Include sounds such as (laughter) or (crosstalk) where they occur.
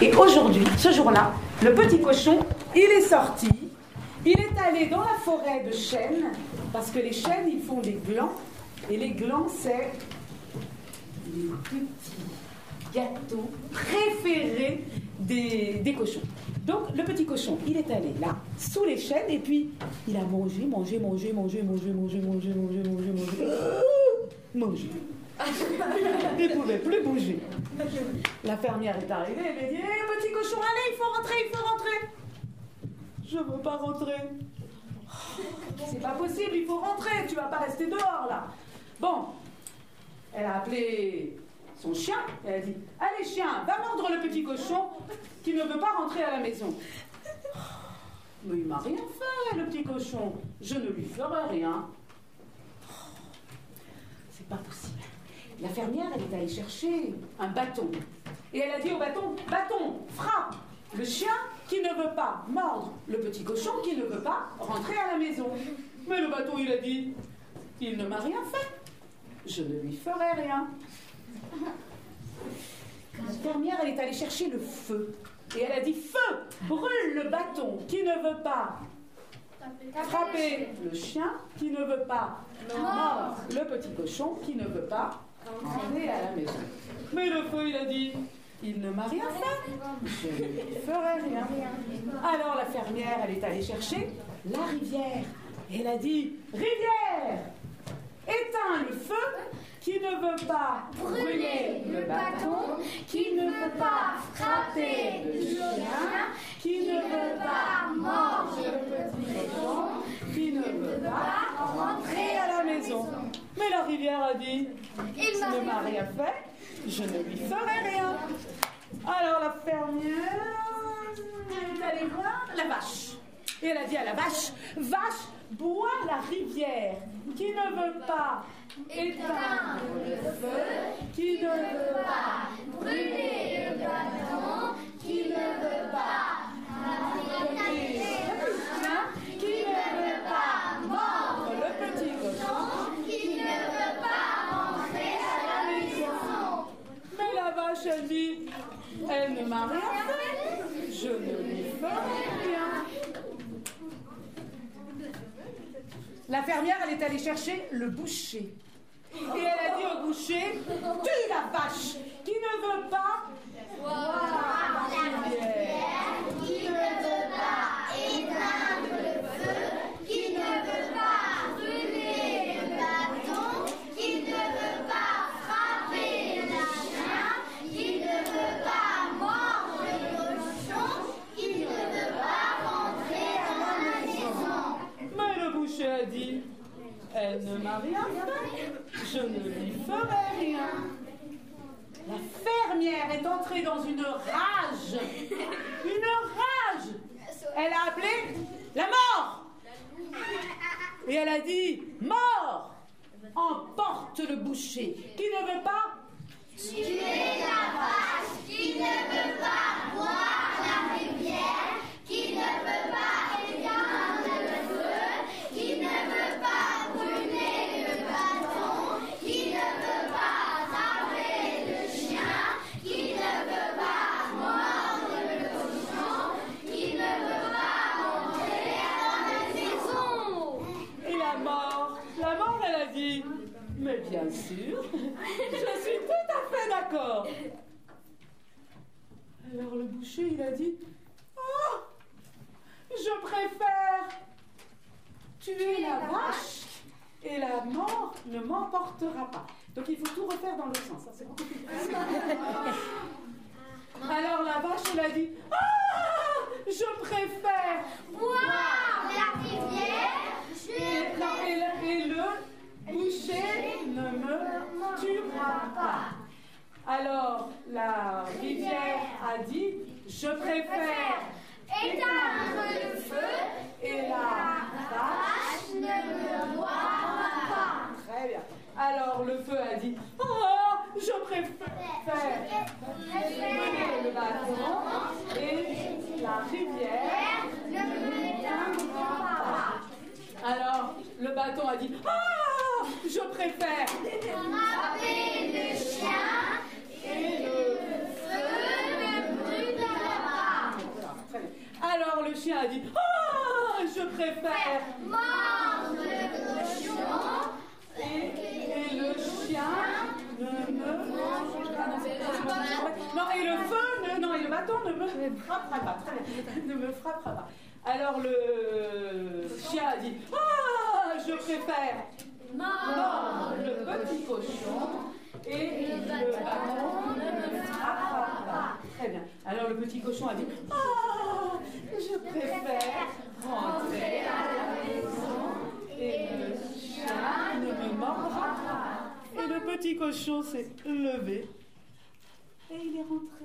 Et aujourd'hui, ce jour-là, le petit cochon, il est sorti, il est allé dans la forêt de chênes, parce que les chênes, ils font des glands, et les glands, c'est les petits gâteaux préférés des, des cochons. Donc le petit cochon, il est allé là, sous les chênes, et puis il a mangé, mangé, mangé, mangé, mangé, mangé, mangé, mangé, mangé, mangé, mangé. (laughs) Il ne pouvait plus bouger. La fermière est arrivée, elle lui a dit Hé, petit cochon, allez, il faut rentrer, il faut rentrer. Je veux pas rentrer. C'est pas possible, il faut rentrer, tu vas pas rester dehors là. Bon, elle a appelé son chien et elle a dit Allez, chien, va mordre le petit cochon qui ne veut pas rentrer à la maison. Mais il m'a rien fait, le petit cochon. Je ne lui ferai rien. C'est pas possible. La fermière, elle est allée chercher un bâton. Et elle a dit au bâton Bâton, frappe le chien qui ne veut pas mordre le petit cochon qui ne veut pas rentrer à la maison. Mais le bâton, il a dit Il ne m'a rien fait. Je ne lui ferai rien. La fermière, elle est allée chercher le feu. Et elle a dit Feu Brûle le bâton qui ne veut pas frapper le chien qui ne veut pas mordre le petit cochon qui ne veut pas à la maison. Mais le feu, il a dit il ne m'a rien fait. Je ne ferai rien. Alors la fermière, elle est allée chercher la rivière. Et elle a dit Rivière, éteins le feu qui ne veut pas brûler le bâton, qui ne veut pas frapper le chien, qui ne veut pas mordre le petit cochon, qui ne veut pas rentrer à la maison. Mais la rivière a dit Il ne m'a rien fait, je ne lui ferai rien. Alors la fermière est allée voir la vache. Et elle a dit à la vache, vache, bois la rivière qui ne veut pas éteindre le feu, qui ne veut pas brûler le bâton, qui ne veut pas frapper le chien, qui ne veut pas mordre le petit cochon, qui ne veut pas rentrer à la maison. Mais la vache, elle dit, elle ne m'a rien fait, je ne rien. La fermière, elle est allée chercher le boucher. Et elle a dit au boucher, tue la vache qui ne veut pas la rivière, qui ne veut pas éteindre le feu, qui ne veut pas brûler le bâton, qui ne veut pas frapper le chien, qui ne veut pas mordre le cochon, qui ne veut pas rentrer à la maison. Mais le boucher a dit, elle ne m'a rien fait, je ne lui ferai rien. La fermière est entrée dans une rage, une rage. Elle a appelé la mort. Et elle a dit, mort, emporte le boucher qui ne veut pas bien sûr, (laughs) je suis tout à fait d'accord. Alors le boucher, il a dit, oh, je préfère tuer la vache et la mort ne m'emportera pas. Donc il faut tout refaire dans le sens, ça c'est beaucoup plus facile. Alors la vache, elle a dit, ah, je préfère dit Je préfère éteindre le feu et la vache. ne me boira pas. Très bien. Alors le feu a dit Oh, je préfère le bâton et la rivière ne m'éteindra pas. Alors le bâton a dit Ah, je préfère Frapper le chien et le feu a dit Ah, je préfère Mange le cochon. et, le chien ne me non et le feu non et le bâton ne me frappera pas. Très bien. Ne me frappera pas. Alors le chien a dit ah je préfère mordre le petit cochon et le bâton ne me frappera pas. Très bien. Alors le petit cochon a dit ah cochon s'est levé et il est rentré.